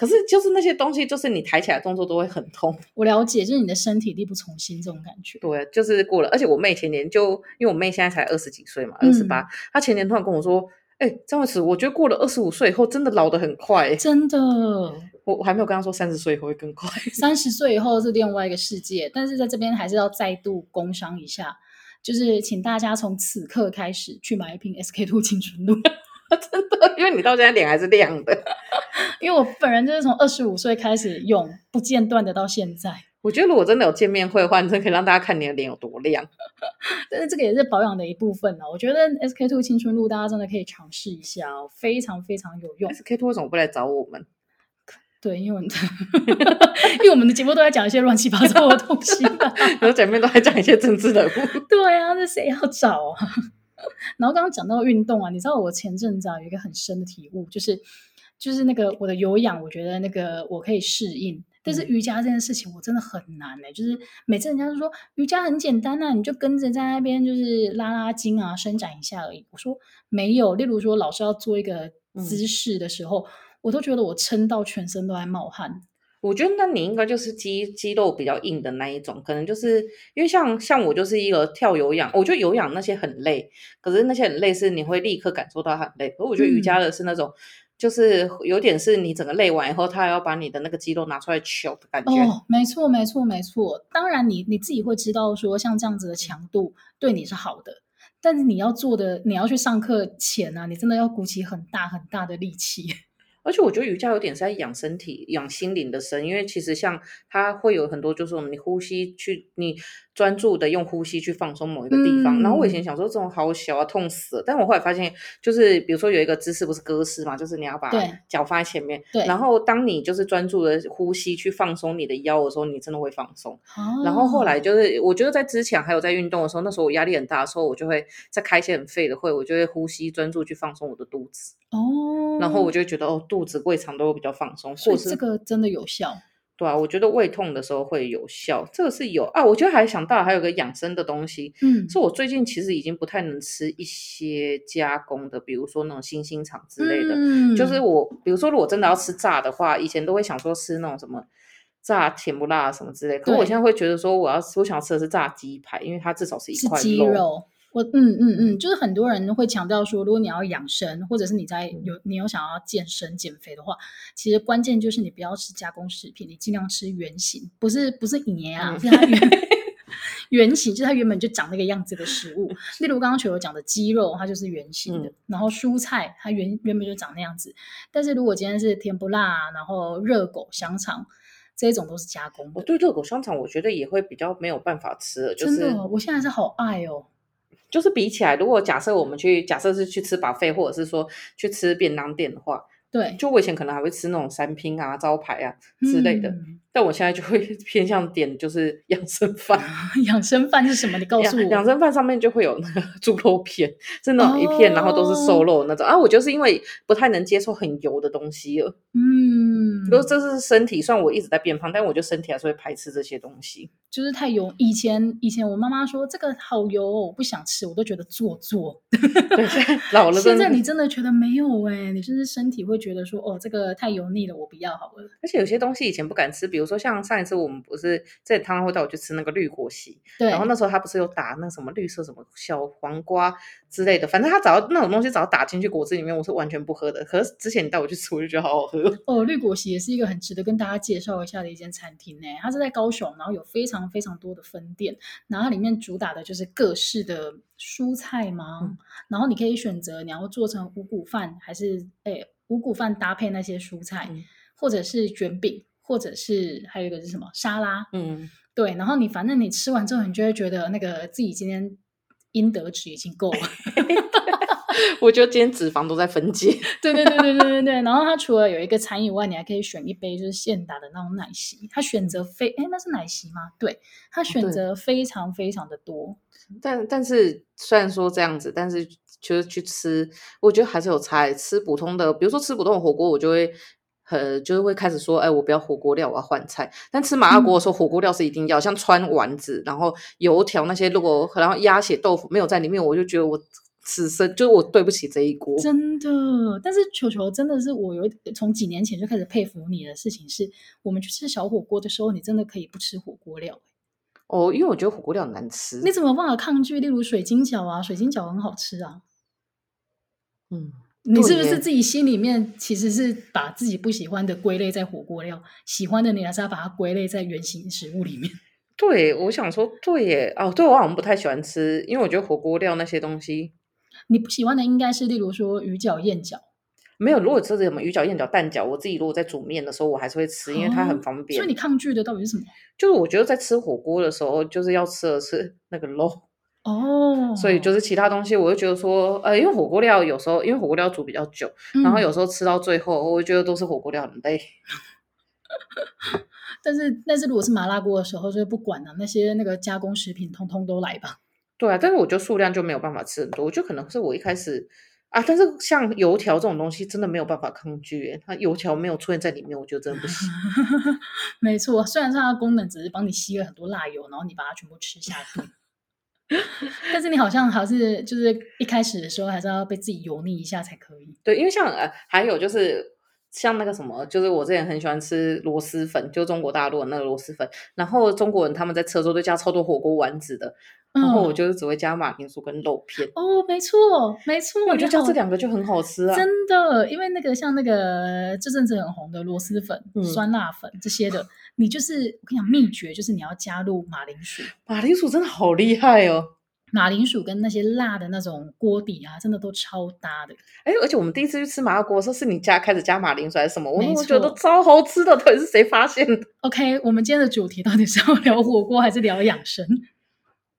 可是就是那些东西，就是你抬起来动作都会很痛。我了解，就是你的身体力不从心这种感觉。对，就是过了。而且我妹前年就，因为我妹现在才二十几岁嘛，二十八，她前年突然跟我说：“哎、欸，张惠慈，我觉得过了二十五岁以后，真的老得很快。”真的，我 我还没有跟她说三十岁以后会更快。三十岁以后是另外一个世界，但是在这边还是要再度工商一下，就是请大家从此刻开始去买一瓶 SK two 青春露。真的，因为你到现在脸还是亮的。因为我本人就是从二十五岁开始用，不间断的到现在。我觉得如果真的有见面会的话，你真的可以让大家看你的脸有多亮。但是这个也是保养的一部分呢。我觉得 SK two 青春露大家真的可以尝试一下哦，非常非常有用。SK two 为什么不来找我们？对，因为 因为我们的节目都在讲一些乱七八糟的东西，然后前面都在讲一些政治人物。对啊，那谁要找啊？然后刚刚讲到运动啊，你知道我前阵子啊有一个很深的体悟，就是就是那个我的有氧，我觉得那个我可以适应，但是瑜伽这件事情我真的很难哎、欸，就是每次人家都说瑜伽很简单啊，你就跟着在那边就是拉拉筋啊，伸展一下而已。我说没有，例如说老师要做一个姿势的时候，嗯、我都觉得我撑到全身都在冒汗。我觉得那你应该就是肌肌肉比较硬的那一种，可能就是因为像像我就是一个跳有氧，我觉得有氧那些很累，可是那些很累是你会立刻感受到很累。可是我觉得瑜伽的是那种，嗯、就是有点是你整个累完以后，他还要把你的那个肌肉拿出来揪的感觉。哦，没错没错没错。当然你你自己会知道说像这样子的强度对你是好的，但是你要做的，你要去上课前啊，你真的要鼓起很大很大的力气。而且我觉得瑜伽有点是在养身体、养心灵的身，因为其实像它会有很多，就是我们你呼吸去你。专注的用呼吸去放松某一个地方，嗯、然后我以前想说这种好小啊，痛死了。但我后来发现，就是比如说有一个姿势不是鸽式嘛，就是你要把脚放在前面，对，然后当你就是专注的呼吸去放松你的腰的时候，你真的会放松。哦、然后后来就是我觉得在之前还有在运动的时候，那时候我压力很大的时候，我就会在开一些很废的会，我就会呼吸专注去放松我的肚子。哦，然后我就会觉得哦，肚子胃肠都会比较放松，或是这个真的有效。对啊，我觉得胃痛的时候会有效，这个是有啊。我觉得还想到还有个养生的东西，嗯，是我最近其实已经不太能吃一些加工的，比如说那种新兴厂之类的。嗯，就是我，比如说如果真的要吃炸的话，以前都会想说吃那种什么炸甜不辣什么之类。可是我现在会觉得说，我要我想吃的是炸鸡排，因为它至少是一块鸡肉。我嗯嗯嗯，就是很多人会强调说，如果你要养生，或者是你在有你有想要健身减肥的话，其实关键就是你不要吃加工食品，你尽量吃原形，不是不是盐啊，嗯、是它原 原型，就是它原本就长那个样子的食物。例如刚刚球球讲的鸡肉，它就是原形的，嗯、然后蔬菜它原原本就长那样子。但是如果今天是甜不辣，然后热狗、香肠这种都是加工的。我对热狗、香肠我觉得也会比较没有办法吃了，就是、真的，我现在是好爱哦。就是比起来，如果假设我们去假设是去吃饱费或者是说去吃便当店的话，对，就我以前可能还会吃那种三拼啊、招牌啊之类的，嗯、但我现在就会 偏向点就是养生饭。养生饭是什么？你告诉我。养生饭上面就会有那个 猪肉片，是那种一片，哦、然后都是瘦肉那种啊。我就是因为不太能接受很油的东西了，嗯，如果这是身体，虽然我一直在变胖，但我觉得身体还是会排斥这些东西。就是太油。以前以前我妈妈说这个好油，我不想吃，我都觉得做作。对，现在老了。现在你真的觉得没有哎、欸？你甚至身体会觉得说哦，这个太油腻了，我不要好了。而且有些东西以前不敢吃，比如说像上一次我们不是在汤会带我去吃那个绿果昔，对，然后那时候他不是有打那什么绿色什么小黄瓜之类的，反正他只要那种东西只要打进去果汁里面，我是完全不喝的。可是之前你带我去吃，我就觉得好好喝。哦，绿果昔也是一个很值得跟大家介绍一下的一间餐厅呢。它是在高雄，然后有非常。非常多的分店，然后它里面主打的就是各式的蔬菜嘛，嗯、然后你可以选择你要做成五谷饭，还是诶五谷饭搭配那些蔬菜，嗯、或者是卷饼，或者是还有一个是什么沙拉，嗯，对，然后你反正你吃完之后，你就会觉得那个自己今天应得值已经够了。我觉得今天脂肪都在分解。对对对对对对对。然后它除了有一个餐以外，你还可以选一杯就是现打的那种奶昔。它选择非哎，那是奶昔吗？对，它选择非常非常的多。但但是虽然说这样子，但是就是去吃，我觉得还是有差。吃普通的，比如说吃普通的火锅，我就会很就是会开始说，哎，我不要火锅料，我要换菜。但吃麻辣锅的时候，嗯、火锅料是一定要，像川丸子，然后油条那些，如果然后鸭血豆腐没有在里面，我就觉得我此生就是我对不起这一锅。真的，但是球球真的是我有从几年前就开始佩服你的事情是，我们去吃小火锅的时候，你真的可以不吃火锅料。哦，因为我觉得火锅料很难吃。你怎么有办法抗拒？例如水晶饺啊，水晶饺很好吃啊。嗯，你是不是自己心里面其实是把自己不喜欢的归类在火锅料，喜欢的你还是要把它归类在原型食物里面？对，我想说，对耶。哦，对，我好像不太喜欢吃，因为我觉得火锅料那些东西，你不喜欢的应该是例如说鱼饺、燕饺。没有，如果吃什么鱼饺、燕饺、蛋饺，我自己如果在煮面的时候，我还是会吃，因为它很方便。所以你抗拒的到底是什么？就是我觉得在吃火锅的时候，就是要吃的是那个肉哦。所以就是其他东西，我就觉得说，呃，因为火锅料有时候，因为火锅料煮比较久，嗯、然后有时候吃到最后，我觉得都是火锅料很累。但是，但是如果是麻辣锅的时候，就不管了，那些那个加工食品，通通都来吧。对啊，但是我觉得数量就没有办法吃很多，我觉得可能是我一开始。啊！但是像油条这种东西，真的没有办法抗拒。它油条没有出现在里面，我觉得真的不行。没错，虽然它的功能只是帮你吸了很多辣油，然后你把它全部吃下肚，但是你好像还是就是一开始的时候还是要被自己油腻一下才可以。对，因为像呃，还有就是像那个什么，就是我之前很喜欢吃螺蛳粉，就中国大陆的那个螺蛳粉，然后中国人他们在吃的时候都加超多火锅丸子的。然后我就是只会加马铃薯跟肉片哦，没错没错，我觉得加这两个就很好吃啊，真的，因为那个像那个这阵子很红的螺蛳粉、嗯、酸辣粉这些的，你就是我跟你讲秘诀，就是你要加入马铃薯，马铃薯真的好厉害哦，马铃薯跟那些辣的那种锅底啊，真的都超搭的。哎，而且我们第一次去吃麻辣锅的时候，是你家开始加马铃薯还是什么？我我觉得超好吃的，到底是谁发现的？OK，我们今天的主题到底是要聊火锅还是聊养生？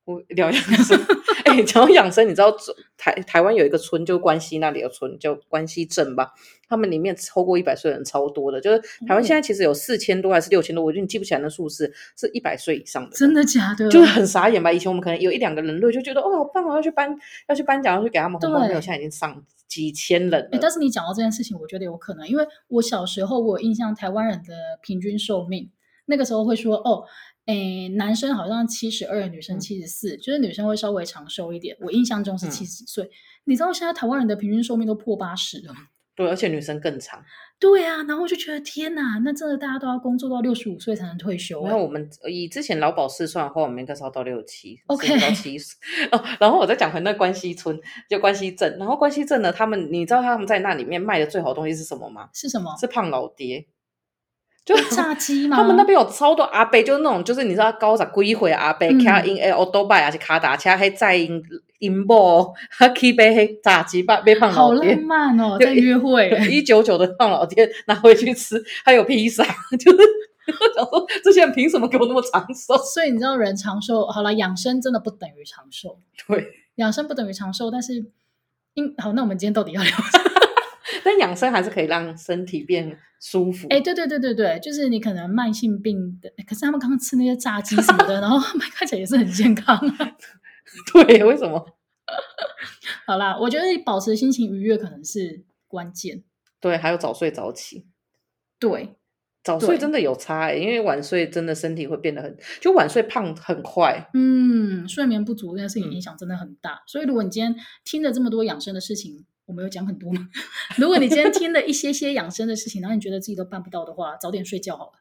我聊养生，哎、欸，讲到养生，你知道台台湾有一个村，就关西那里的村，叫关西镇吧？他们里面超过一百岁的人超多的，就是台湾现在其实有四千多还是六千多，我觉得你记不起来那数字，是一百岁以上的，真的假的？就是很傻眼吧？以前我们可能有一两个人类就觉得哦，好棒哦，要去颁要去颁奖，要去给他们红包，没有，现在已经上几千人了。欸、但是你讲到这件事情，我觉得有可能，因为我小时候我有印象，台湾人的平均寿命那个时候会说哦。诶，男生好像七十二，女生七十四，就是女生会稍微长寿一点。我印象中是七十岁。嗯、你知道现在台湾人的平均寿命都破八十了吗？对，而且女生更长。对啊，然后我就觉得天哪，那真的大家都要工作到六十五岁才能退休。然后我们以之前劳保试算的话，我们应该是要到六十七，OK，到七十。哦，然后我再讲回那关西村，就关西镇。然后关西镇呢，他们你知道他们在那里面卖的最好的东西是什么吗？是什么？是胖老爹。就炸鸡嘛？他们那边有超多阿伯，就是那种，就是你知道高十几岁阿伯，开因诶欧多拜还是卡达车，还载因因某，他去买黑炸鸡，吧被胖老爹。好浪漫哦，在约会，一九九的胖老爹拿回去吃，还有披萨，就是我想说，这些人凭什么给我那么长寿？所以你知道，人长寿，好了，养生真的不等于长寿。对，养生不等于长寿，但是，因好，那我们今天到底要聊？但养生还是可以让身体变舒服。哎，对对对对对，就是你可能慢性病的，可是他们刚刚吃那些炸鸡什么的，然后看起来也是很健康啊。对，为什么？好啦，我觉得保持心情愉悦可能是关键。对，还有早睡早起。对，早睡真的有差欸，因为晚睡真的身体会变得很，就晚睡胖很快。嗯，睡眠不足这件事情影响真的很大。嗯。所以如果你今天听了这么多养生的事情，我没有讲很多吗？如果你今天听了一些些养生的事情，然后你觉得自己都办不到的话，早点睡觉好了。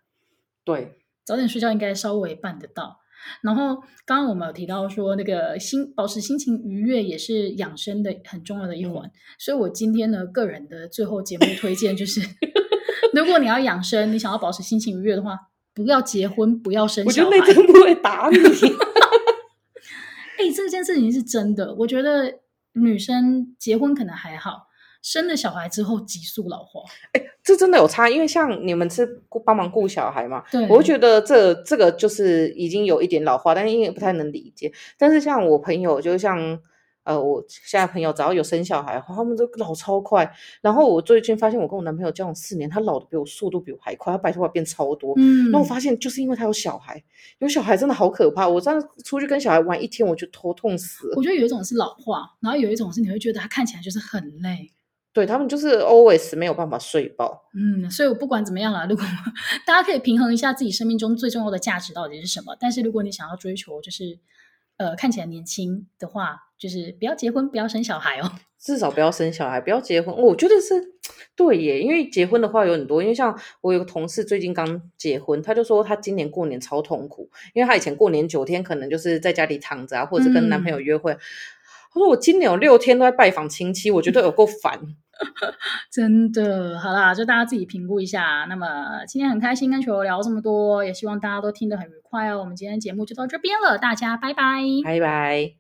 对，早点睡觉应该稍微办得到。然后刚刚我们有提到说，那个心保持心情愉悦也是养生的很重要的一环。嗯、所以我今天呢，个人的最后节目推荐就是，如果你要养生，你想要保持心情愉悦的话，不要结婚，不要生小孩。我觉得那真不会打你。哎、欸，这件事情是真的，我觉得。女生结婚可能还好，生了小孩之后急速老化。哎，这真的有差，因为像你们是帮忙顾小孩嘛，对，我会觉得这这个就是已经有一点老化，但是因为不太能理解。但是像我朋友，就像。呃，我现在朋友只要有生小孩，他们都老超快。然后我最近发现，我跟我男朋友交往四年，他老的比我速度比我还快，他白头发变超多。嗯，那我发现就是因为他有小孩，有小孩真的好可怕。我这样出去跟小孩玩一天，我就头痛死了。我觉得有一种是老化，然后有一种是你会觉得他看起来就是很累。对，他们就是 always 没有办法睡饱。嗯，所以我不管怎么样啦，如果 大家可以平衡一下自己生命中最重要的价值到底是什么。但是如果你想要追求就是呃看起来年轻的话。就是不要结婚，不要生小孩哦。至少不要生小孩，不要结婚。我觉得是对耶，因为结婚的话有很多。因为像我有个同事最近刚结婚，他就说他今年过年超痛苦，因为他以前过年九天可能就是在家里躺着啊，或者跟男朋友约会。嗯、他说我今年有六天都在拜访亲戚，我觉得有够烦。真的，好啦，就大家自己评估一下。那么今天很开心跟球聊这么多，也希望大家都听得很愉快哦。我们今天节目就到这边了，大家拜拜，拜拜。